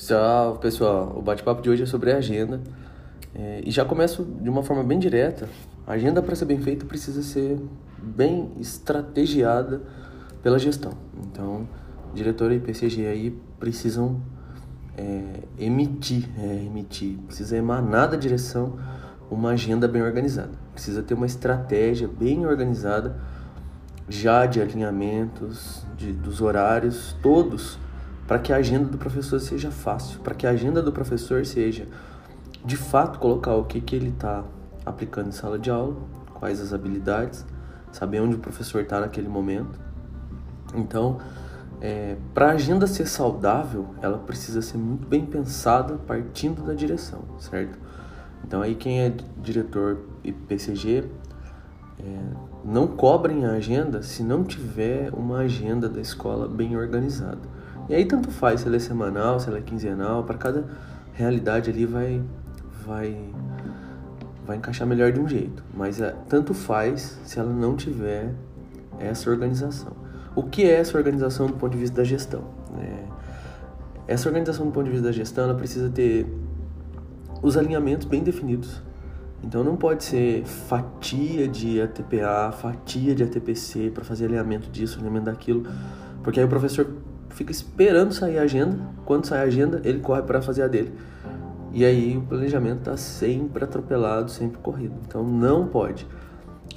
Salve pessoal, o bate-papo de hoje é sobre a agenda é, e já começo de uma forma bem direta. A agenda para ser bem feita precisa ser bem estrategiada pela gestão. Então, diretor e PCG aí precisam é, emitir, é, emitir, precisa emanar da direção uma agenda bem organizada. Precisa ter uma estratégia bem organizada já de alinhamentos, de, dos horários, todos para que a agenda do professor seja fácil, para que a agenda do professor seja de fato colocar o que, que ele está aplicando em sala de aula, quais as habilidades, saber onde o professor está naquele momento. Então, é, para a agenda ser saudável, ela precisa ser muito bem pensada partindo da direção, certo? Então aí quem é diretor e PCG é, não cobrem a agenda se não tiver uma agenda da escola bem organizada. E aí tanto faz se ela é semanal, se ela é quinzenal, para cada realidade ali vai vai vai encaixar melhor de um jeito, mas é, tanto faz se ela não tiver essa organização. O que é essa organização do ponto de vista da gestão? É, essa organização do ponto de vista da gestão, ela precisa ter os alinhamentos bem definidos. Então não pode ser fatia de ATPA, fatia de ATPC para fazer alinhamento disso, alinhamento daquilo, porque aí o professor fica esperando sair a agenda. Quando sai a agenda, ele corre para fazer a dele. E aí o planejamento está sempre atropelado, sempre corrido. Então não pode.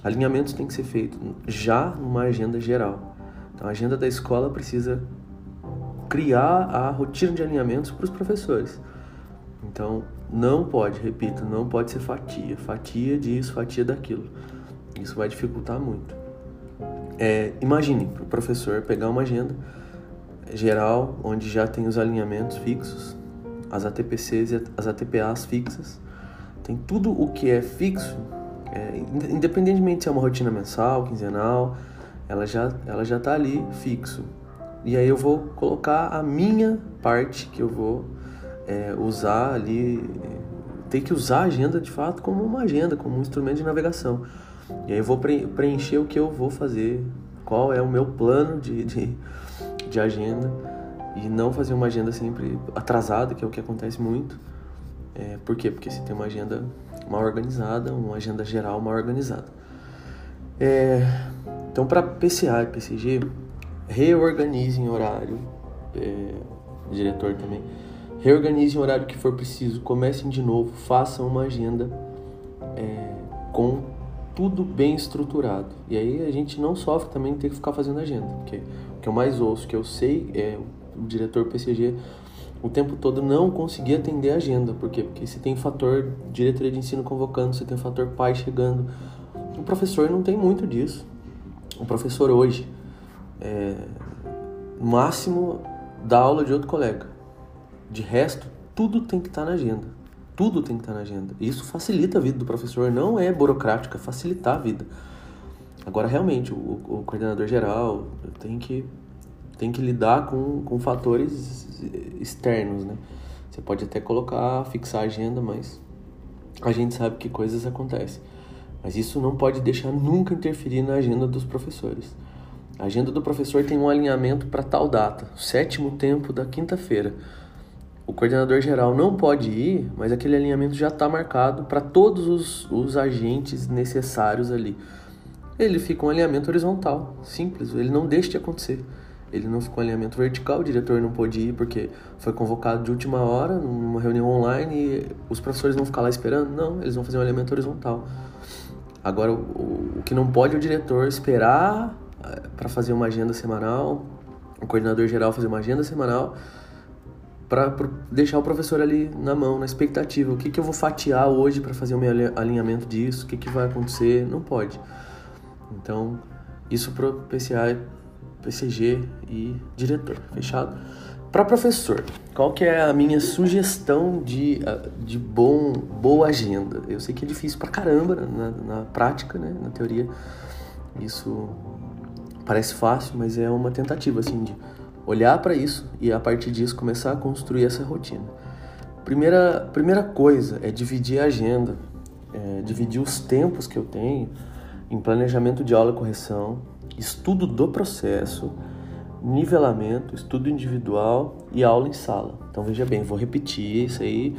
Alinhamentos tem que ser feito já numa agenda geral. Então a agenda da escola precisa criar a rotina de alinhamentos para os professores. Então não pode, repito, não pode ser fatia, fatia disso, fatia daquilo. Isso vai dificultar muito. É, imagine o professor pegar uma agenda geral, onde já tem os alinhamentos fixos, as ATPCs e as ATPAs fixas. Tem tudo o que é fixo, é, independentemente se é uma rotina mensal, quinzenal, ela já ela já está ali fixo. E aí eu vou colocar a minha parte que eu vou é, usar ali, tem que usar a agenda de fato como uma agenda, como um instrumento de navegação. E aí eu vou preencher o que eu vou fazer, qual é o meu plano de, de de agenda e não fazer uma agenda sempre atrasada, que é o que acontece muito. É, por quê? Porque você tem uma agenda mal organizada, uma agenda geral mal organizada. É, então, para PCA e PCG, reorganizem horário, é, diretor também, reorganizem horário que for preciso, comecem de novo, façam uma agenda é, com tudo bem estruturado. E aí a gente não sofre também ter que ficar fazendo agenda, porque o que eu mais ouço, que eu sei, é o diretor PCG o tempo todo não conseguir atender a agenda. Por quê? Porque você tem fator diretoria de ensino convocando, você tem fator pai chegando. O professor não tem muito disso. O professor hoje, é, máximo, dá aula de outro colega. De resto, tudo tem que estar na agenda. Tudo tem que estar na agenda. Isso facilita a vida do professor, não é burocrática, é facilitar a vida. Agora, realmente, o, o coordenador geral tem que, tem que lidar com, com fatores externos, né? Você pode até colocar, fixar a agenda, mas a gente sabe que coisas acontecem. Mas isso não pode deixar nunca interferir na agenda dos professores. A agenda do professor tem um alinhamento para tal data, sétimo tempo da quinta-feira o coordenador geral não pode ir, mas aquele alinhamento já está marcado para todos os, os agentes necessários ali. Ele fica um alinhamento horizontal, simples, ele não deixa de acontecer. Ele não ficou um alinhamento vertical, o diretor não pôde ir porque foi convocado de última hora, numa reunião online, e os professores vão ficar lá esperando? Não, eles vão fazer um alinhamento horizontal. Agora, o, o que não pode é o diretor esperar eh, para fazer uma agenda semanal, o coordenador geral fazer uma agenda semanal para deixar o professor ali na mão, na expectativa. O que, que eu vou fatiar hoje para fazer o meu alinhamento disso? O que, que vai acontecer? Não pode. Então, isso para PCA, PCG e diretor. Fechado? Para professor, qual que é a minha sugestão de, de bom, boa agenda? Eu sei que é difícil pra caramba na, na prática, né? na teoria. Isso parece fácil, mas é uma tentativa assim de olhar para isso e a partir disso começar a construir essa rotina. Primeira, primeira coisa é dividir a agenda, é, dividir os tempos que eu tenho em planejamento de aula e correção, estudo do processo, nivelamento, estudo individual e aula em sala. Então veja bem, vou repetir isso aí,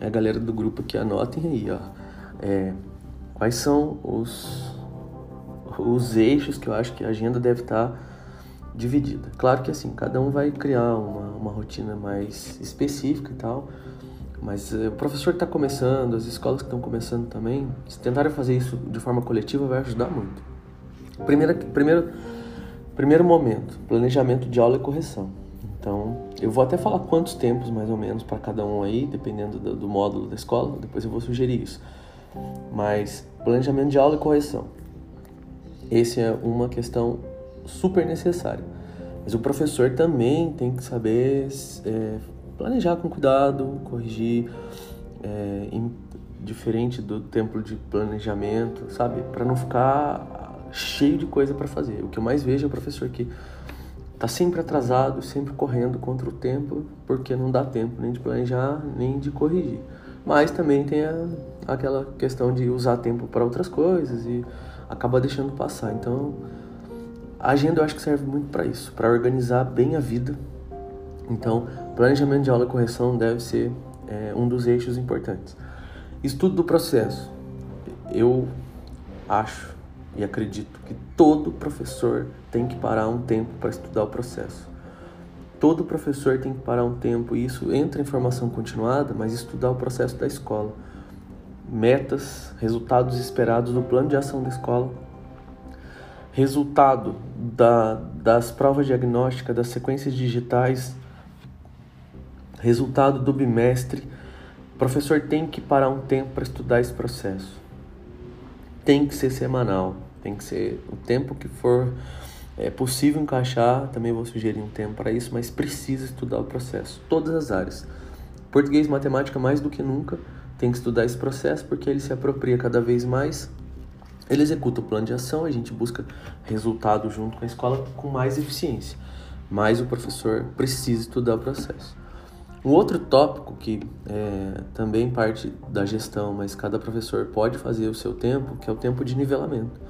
a galera do grupo que anotem aí, ó. É, quais são os, os eixos que eu acho que a agenda deve estar dividida. Claro que assim, cada um vai criar uma, uma rotina mais específica e tal, mas é, o professor que está começando, as escolas que estão começando também, se tentarem fazer isso de forma coletiva, vai ajudar muito. Primeiro, primeiro, primeiro momento, planejamento de aula e correção. Então, eu vou até falar quantos tempos mais ou menos para cada um aí, dependendo do, do, módulo da escola, depois eu vou sugerir isso. Mas planejamento de aula e correção. Esse é uma questão super necessária. Mas o professor também tem que saber é, planejar com cuidado, corrigir, é, em, diferente do tempo de planejamento, sabe? Para não ficar cheio de coisa para fazer. O que eu mais vejo é o professor que tá sempre atrasado, sempre correndo contra o tempo, porque não dá tempo nem de planejar, nem de corrigir. Mas também tem a, aquela questão de usar tempo para outras coisas e acaba deixando passar. Então, a agenda eu acho que serve muito para isso, para organizar bem a vida. Então, planejamento de aula e correção deve ser é, um dos eixos importantes. Estudo do processo. Eu acho e acredito que todo professor tem que parar um tempo para estudar o processo. Todo professor tem que parar um tempo, e isso entra em formação continuada, mas estudar o processo da escola. Metas, resultados esperados do plano de ação da escola, resultado da, das provas diagnósticas, das sequências digitais, resultado do bimestre. O professor tem que parar um tempo para estudar esse processo. Tem que ser semanal, tem que ser o tempo que for é possível encaixar. Também vou sugerir um tempo para isso, mas precisa estudar o processo, todas as áreas. Português e matemática, mais do que nunca, tem que estudar esse processo porque ele se apropria cada vez mais ele executa o plano de ação, a gente busca resultado junto com a escola com mais eficiência, mas o professor precisa estudar o processo. Um outro tópico que é, também parte da gestão, mas cada professor pode fazer o seu tempo, que é o tempo de nivelamento.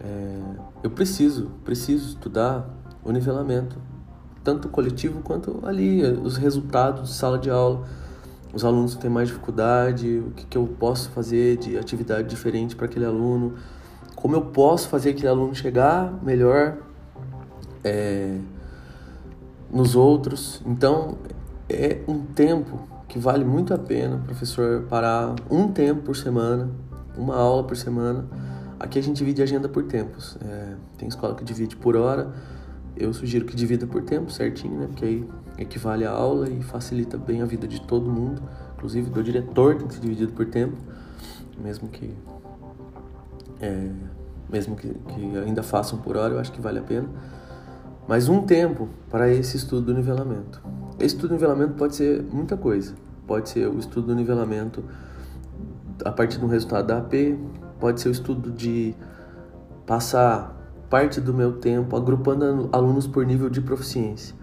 É, eu preciso, preciso estudar o nivelamento, tanto coletivo quanto ali, os resultados de sala de aula, os alunos têm mais dificuldade, o que, que eu posso fazer de atividade diferente para aquele aluno, como eu posso fazer aquele aluno chegar melhor é, nos outros. Então, é um tempo que vale muito a pena o professor parar um tempo por semana, uma aula por semana. Aqui a gente divide agenda por tempos. É, tem escola que divide por hora, eu sugiro que divida por tempo certinho, né? Porque aí equivale a aula e facilita bem a vida de todo mundo, inclusive do diretor tem que ser dividido por tempo, mesmo que é, mesmo que, que ainda façam por hora, eu acho que vale a pena. Mas um tempo para esse estudo do nivelamento. Esse estudo do nivelamento pode ser muita coisa. Pode ser o estudo do nivelamento a partir do resultado da AP, pode ser o estudo de passar parte do meu tempo agrupando alunos por nível de proficiência.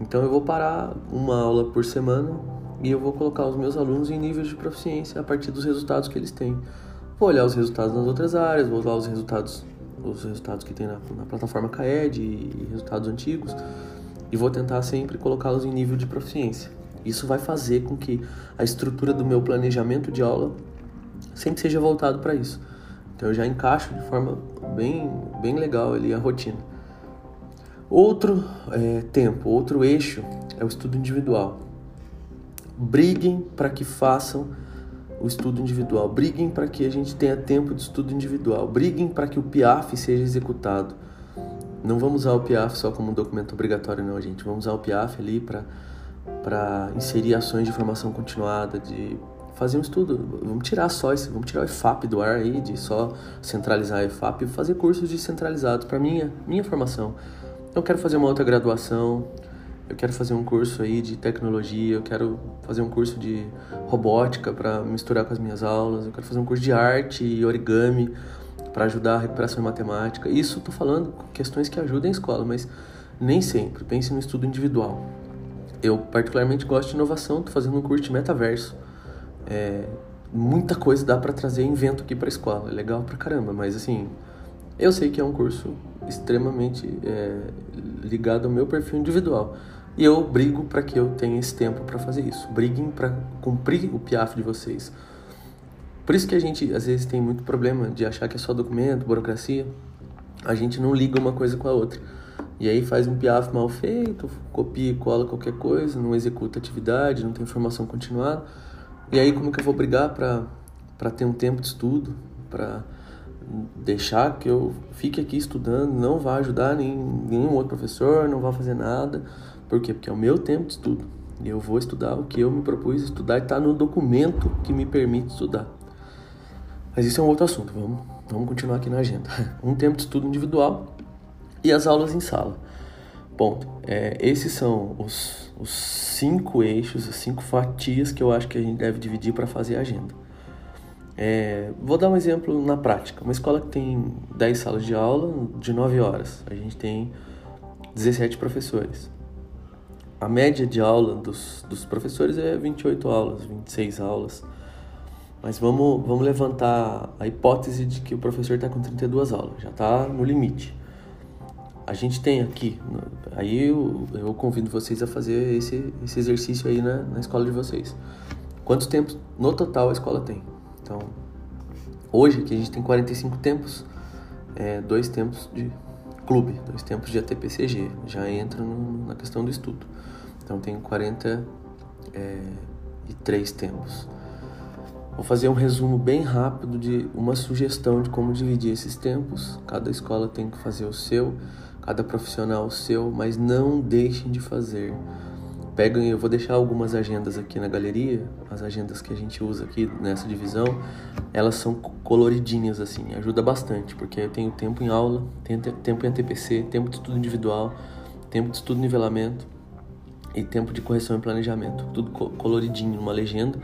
Então eu vou parar uma aula por semana e eu vou colocar os meus alunos em níveis de proficiência a partir dos resultados que eles têm. Vou olhar os resultados nas outras áreas, vou olhar os resultados, os resultados que tem na, na plataforma CAED e resultados antigos e vou tentar sempre colocá-los em nível de proficiência. Isso vai fazer com que a estrutura do meu planejamento de aula sempre seja voltado para isso. Então eu já encaixo de forma bem, bem legal ali a rotina. Outro é, tempo, outro eixo é o estudo individual. Briguem para que façam o estudo individual. Briguem para que a gente tenha tempo de estudo individual. Briguem para que o PIAF seja executado. Não vamos usar o PIAF só como um documento obrigatório, não, gente. Vamos usar o PIAF ali para inserir ações de formação continuada, de fazer um estudo. Vamos tirar só esse, vamos tirar o EFAP do ar aí, de só centralizar o EFAP e fazer cursos descentralizados para minha minha formação. Eu quero fazer uma outra graduação, eu quero fazer um curso aí de tecnologia, eu quero fazer um curso de robótica para misturar com as minhas aulas, eu quero fazer um curso de arte e origami para ajudar a recuperação em matemática. Isso estou falando questões que ajudam a escola, mas nem sempre. Pense no estudo individual. Eu particularmente gosto de inovação, estou fazendo um curso de metaverso é, muita coisa dá para trazer invento aqui para a escola. É legal pra caramba, mas assim, eu sei que é um curso extremamente é, ligado ao meu perfil individual. E eu brigo para que eu tenha esse tempo para fazer isso. Briguem para cumprir o piaf de vocês. Por isso que a gente às vezes tem muito problema de achar que é só documento, burocracia. A gente não liga uma coisa com a outra. E aí faz um piaf mal feito, copia e cola qualquer coisa, não executa atividade, não tem formação continuada. E aí como que eu vou brigar para ter um tempo de estudo, para deixar que eu fique aqui estudando, não vá ajudar nem, nenhum outro professor, não vá fazer nada. Por quê? Porque é o meu tempo de estudo. E eu vou estudar o que eu me propus estudar e está no documento que me permite estudar. Mas isso é um outro assunto, vamos, vamos continuar aqui na agenda. Um tempo de estudo individual e as aulas em sala. Ponto. É, esses são os, os cinco eixos, as cinco fatias que eu acho que a gente deve dividir para fazer a agenda. É, vou dar um exemplo na prática. Uma escola que tem 10 salas de aula de 9 horas. A gente tem 17 professores. A média de aula dos, dos professores é 28 aulas, 26 aulas. Mas vamos, vamos levantar a hipótese de que o professor está com 32 aulas, já está no limite. A gente tem aqui, aí eu, eu convido vocês a fazer esse, esse exercício aí na, na escola de vocês. Quantos tempos no total a escola tem? Então, hoje aqui a gente tem 45 tempos, é, dois tempos de clube, dois tempos de ATPCG, já entra no, na questão do estudo. Então tem 43 é, tempos. Vou fazer um resumo bem rápido de uma sugestão de como dividir esses tempos. Cada escola tem que fazer o seu, cada profissional o seu, mas não deixem de fazer. Peguem, eu vou deixar algumas agendas aqui na galeria, as agendas que a gente usa aqui nessa divisão, elas são coloridinhas assim, ajuda bastante, porque eu tenho tempo em aula, tenho tempo em ATPC, tempo de estudo individual, tempo de estudo nivelamento e tempo de correção e planejamento, tudo coloridinho numa legenda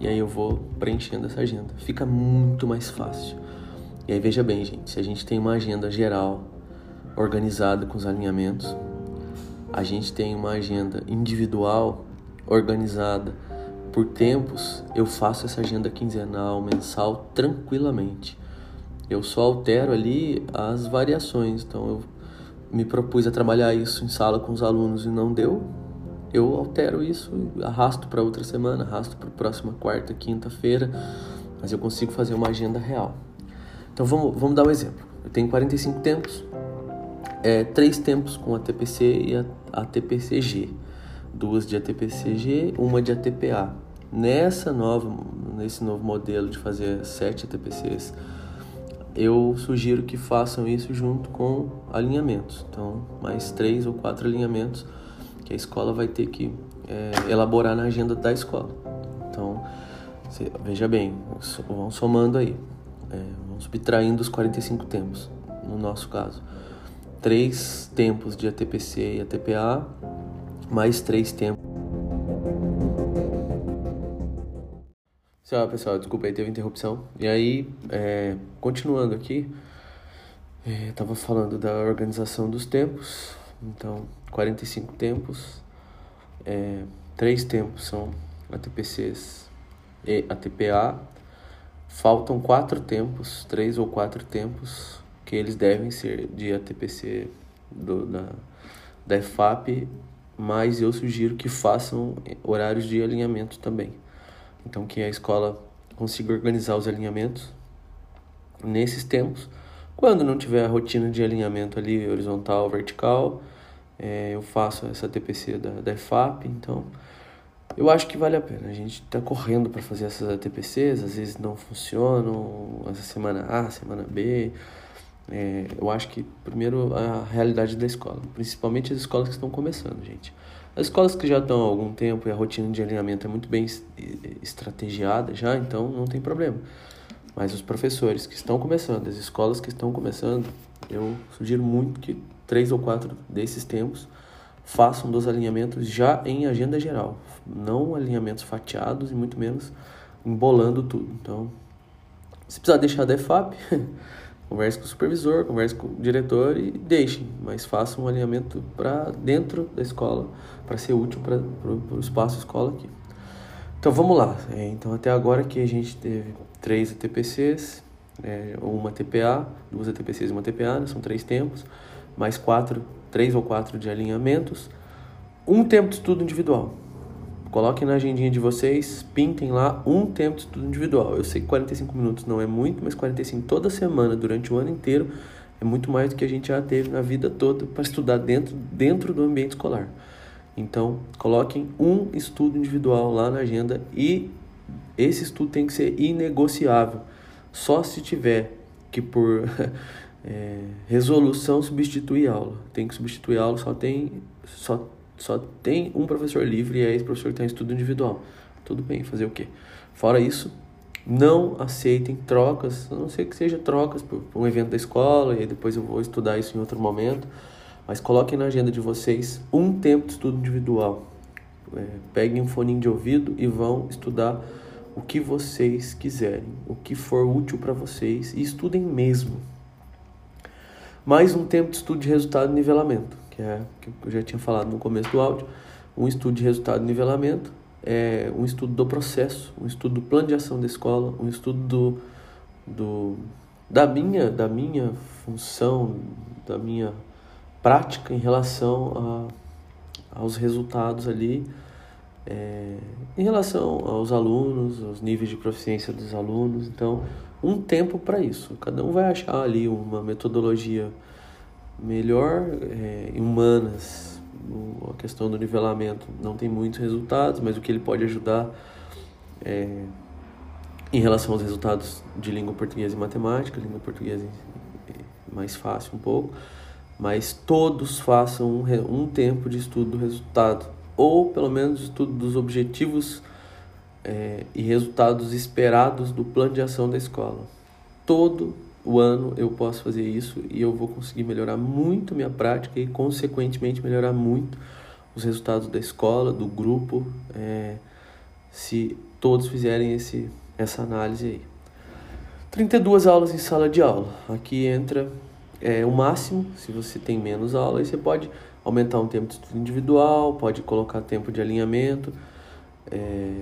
e aí eu vou preenchendo essa agenda. Fica muito mais fácil. E aí veja bem, gente, se a gente tem uma agenda geral organizada com os alinhamentos, a gente tem uma agenda individual organizada por tempos, eu faço essa agenda quinzenal, mensal tranquilamente. Eu só altero ali as variações. Então eu me propus a trabalhar isso em sala com os alunos e não deu, eu altero isso, arrasto para outra semana, arrasto para próxima quarta, quinta-feira, mas eu consigo fazer uma agenda real. Então vamos, vamos dar um exemplo. Eu tenho 45 tempos, é, três tempos com ATPC e a, ATPCG, duas de ATPCG, uma de ATPA. Nessa nova, nesse novo modelo de fazer sete ATPCs, eu sugiro que façam isso junto com alinhamentos. Então, mais três ou quatro alinhamentos que a escola vai ter que é, elaborar na agenda da escola. Então, veja bem, vão somando aí, é, vão subtraindo os 45 tempos, no nosso caso. Três tempos de ATPC e ATPA, mais três tempos. Tchau, pessoal, desculpa aí, teve interrupção. E aí, é, continuando aqui, é, estava falando da organização dos tempos, então 45 tempos, é, três tempos são ATPCs e ATPA. Faltam quatro tempos, três ou quatro tempos, que eles devem ser de ATPC do, da, da EFAP, mas eu sugiro que façam horários de alinhamento também. Então, que a escola consiga organizar os alinhamentos nesses tempos. Quando não tiver a rotina de alinhamento ali horizontal, vertical, é, eu faço essa TPC da, da EFAP, então eu acho que vale a pena. A gente está correndo para fazer essas TPCs, às vezes não funcionam, essa semana A, semana B. É, eu acho que, primeiro, a realidade da escola, principalmente as escolas que estão começando, gente. As escolas que já estão há algum tempo e a rotina de alinhamento é muito bem estrategiada já, então não tem problema. Mas os professores que estão começando, as escolas que estão começando, eu sugiro muito que três ou quatro desses tempos, façam dos alinhamentos já em agenda geral, não alinhamentos fatiados e muito menos embolando tudo. Então, se precisar deixar da EFAP, converse com o supervisor, converse com o diretor e deixem, mas façam um alinhamento para dentro da escola, para ser útil para o espaço escola aqui. Então vamos lá. É, então até agora que a gente teve três ATPCs, é, uma TPA, duas ATPCs e uma TPA, né? são três tempos, mais quatro, três ou quatro de alinhamentos, um tempo de estudo individual. Coloquem na agendinha de vocês, pintem lá um tempo de estudo individual. Eu sei que 45 minutos não é muito, mas 45 toda semana, durante o ano inteiro, é muito mais do que a gente já teve na vida toda para estudar dentro, dentro do ambiente escolar. Então, coloquem um estudo individual lá na agenda e esse estudo tem que ser inegociável. Só se tiver que por é, resolução substituir aula. Tem que substituir aula, só tem só só tem um professor livre e é esse professor que está em estudo individual. Tudo bem, fazer o quê? Fora isso, não aceitem trocas, a não ser que seja trocas por, um evento da escola, e depois eu vou estudar isso em outro momento. Mas coloquem na agenda de vocês um tempo de estudo individual. É, peguem um fone de ouvido e vão estudar o que vocês quiserem, o que for útil para vocês e estudem mesmo. Mais um tempo de estudo de resultado e nivelamento que é que eu já tinha falado no começo do áudio, um estudo de resultado e nivelamento, é um estudo do processo, um estudo do plano de ação da escola, um estudo do, do da minha da minha função, da minha prática em relação a, aos resultados ali, é, em relação aos alunos, aos níveis de proficiência dos alunos. Então, um tempo para isso. Cada um vai achar ali uma metodologia melhor é, em humanas, a questão do nivelamento não tem muitos resultados, mas o que ele pode ajudar é, em relação aos resultados de língua portuguesa e matemática, língua portuguesa é mais fácil um pouco, mas todos façam um, um tempo de estudo do resultado, ou pelo menos estudo dos objetivos é, e resultados esperados do plano de ação da escola. Todo o ano eu posso fazer isso e eu vou conseguir melhorar muito minha prática e, consequentemente, melhorar muito os resultados da escola, do grupo, é, se todos fizerem esse, essa análise aí. 32 aulas em sala de aula. Aqui entra é, o máximo, se você tem menos aulas, você pode aumentar um tempo de estudo individual, pode colocar tempo de alinhamento. É,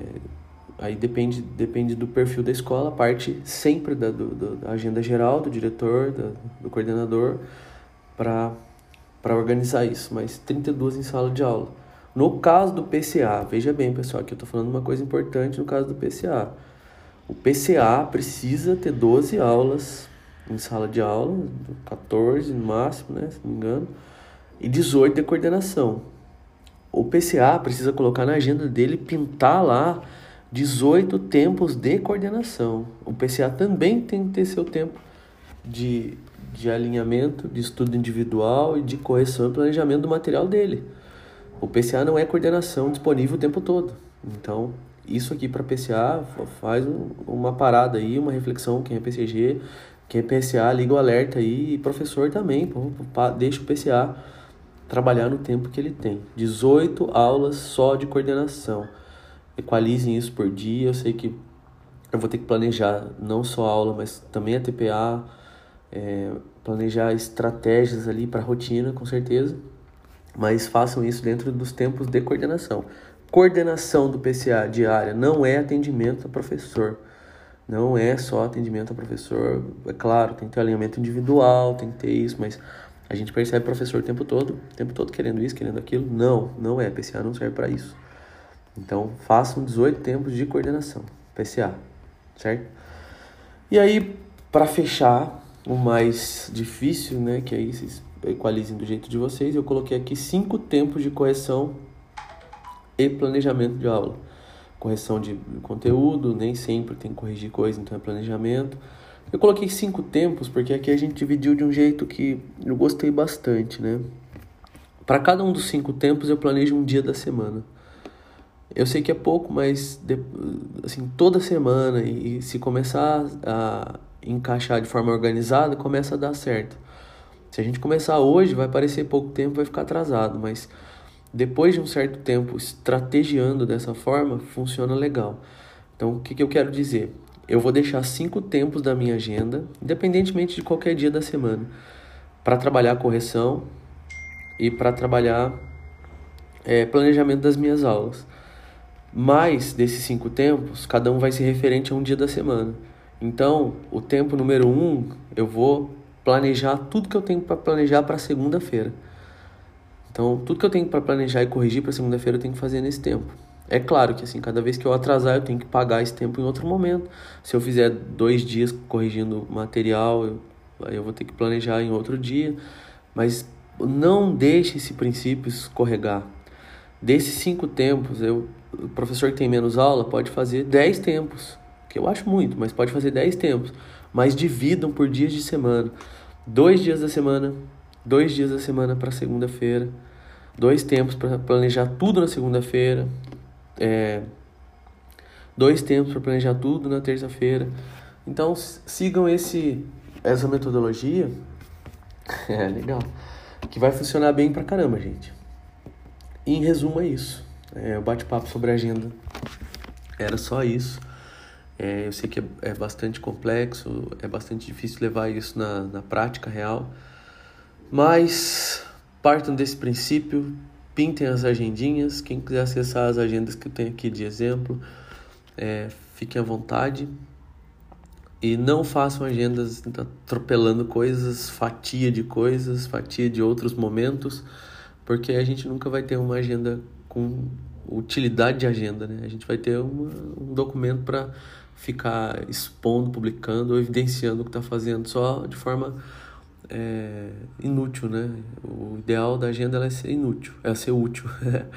aí depende, depende do perfil da escola, parte sempre da, do, da agenda geral, do diretor, da, do coordenador, para organizar isso, mas 32 em sala de aula. No caso do PCA, veja bem pessoal, que eu estou falando uma coisa importante no caso do PCA. O PCA precisa ter 12 aulas em sala de aula, 14 no máximo, né, se não me engano, e 18 de coordenação. O PCA precisa colocar na agenda dele, pintar lá 18 tempos de coordenação. O PCA também tem que ter seu tempo de, de alinhamento, de estudo individual e de correção e planejamento do material dele. O PCA não é coordenação disponível o tempo todo. Então, isso aqui para PCA faz um, uma parada aí, uma reflexão, quem é PCG, quem é PCA, liga o alerta aí, e professor também, pô, deixa o PCA trabalhar no tempo que ele tem. 18 aulas só de coordenação equalizem isso por dia. Eu sei que eu vou ter que planejar não só a aula, mas também a TPA, é, planejar estratégias ali para rotina, com certeza. Mas façam isso dentro dos tempos de coordenação. Coordenação do PCA diária não é atendimento a professor. Não é só atendimento a professor. É claro, tem que ter alinhamento individual, tem que ter isso, mas a gente percebe professor o tempo todo, o tempo todo querendo isso, querendo aquilo. Não, não é. PCA não serve para isso. Então, façam 18 tempos de coordenação, PCA, certo? E aí, para fechar, o mais difícil, né, que aí vocês equalizem do jeito de vocês, eu coloquei aqui cinco tempos de correção e planejamento de aula. Correção de conteúdo, nem sempre tem que corrigir coisa, então é planejamento. Eu coloquei cinco tempos porque aqui a gente dividiu de um jeito que eu gostei bastante, né? Para cada um dos cinco tempos eu planejo um dia da semana. Eu sei que é pouco, mas assim, toda semana e se começar a encaixar de forma organizada, começa a dar certo. Se a gente começar hoje, vai parecer pouco tempo, vai ficar atrasado, mas depois de um certo tempo estrategiando dessa forma, funciona legal. Então, o que, que eu quero dizer? Eu vou deixar cinco tempos da minha agenda, independentemente de qualquer dia da semana, para trabalhar correção e para trabalhar é, planejamento das minhas aulas. Mas desses cinco tempos, cada um vai ser referente a um dia da semana. Então, o tempo número um, eu vou planejar tudo que eu tenho para planejar para segunda-feira. Então, tudo que eu tenho para planejar e corrigir para segunda-feira eu tenho que fazer nesse tempo. É claro que assim, cada vez que eu atrasar, eu tenho que pagar esse tempo em outro momento. Se eu fizer dois dias corrigindo material, eu, aí eu vou ter que planejar em outro dia. Mas não deixe esse princípio escorregar. Desses cinco tempos, eu, o professor que tem menos aula pode fazer dez tempos, que eu acho muito, mas pode fazer dez tempos. Mas dividam por dias de semana. Dois dias da semana, dois dias da semana para segunda-feira, dois tempos para planejar tudo na segunda-feira, é, dois tempos para planejar tudo na terça-feira. Então sigam esse essa metodologia. É legal. Que vai funcionar bem pra caramba, gente. E, em resumo é isso. É, o bate-papo sobre agenda era só isso. É, eu sei que é, é, bastante complexo, é bastante difícil levar isso na, na prática real, mas partam desse princípio, pintem as agendinhas. Quem quiser acessar as agendas que eu tenho aqui de exemplo, é, fiquem à vontade. E não façam agendas atropelando coisas, fatia de coisas, fatia de outros momentos, porque a gente nunca vai ter uma agenda com utilidade de agenda, né? A gente vai ter uma, um documento para ficar expondo, publicando ou evidenciando o que está fazendo só de forma é, inútil, né? O ideal da agenda é ser inútil, é ser útil.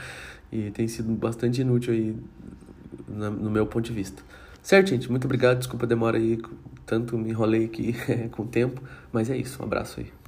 e tem sido bastante inútil aí no meu ponto de vista. Certo, gente? Muito obrigado. Desculpa a demora aí, tanto me enrolei aqui com o tempo, mas é isso. Um abraço aí.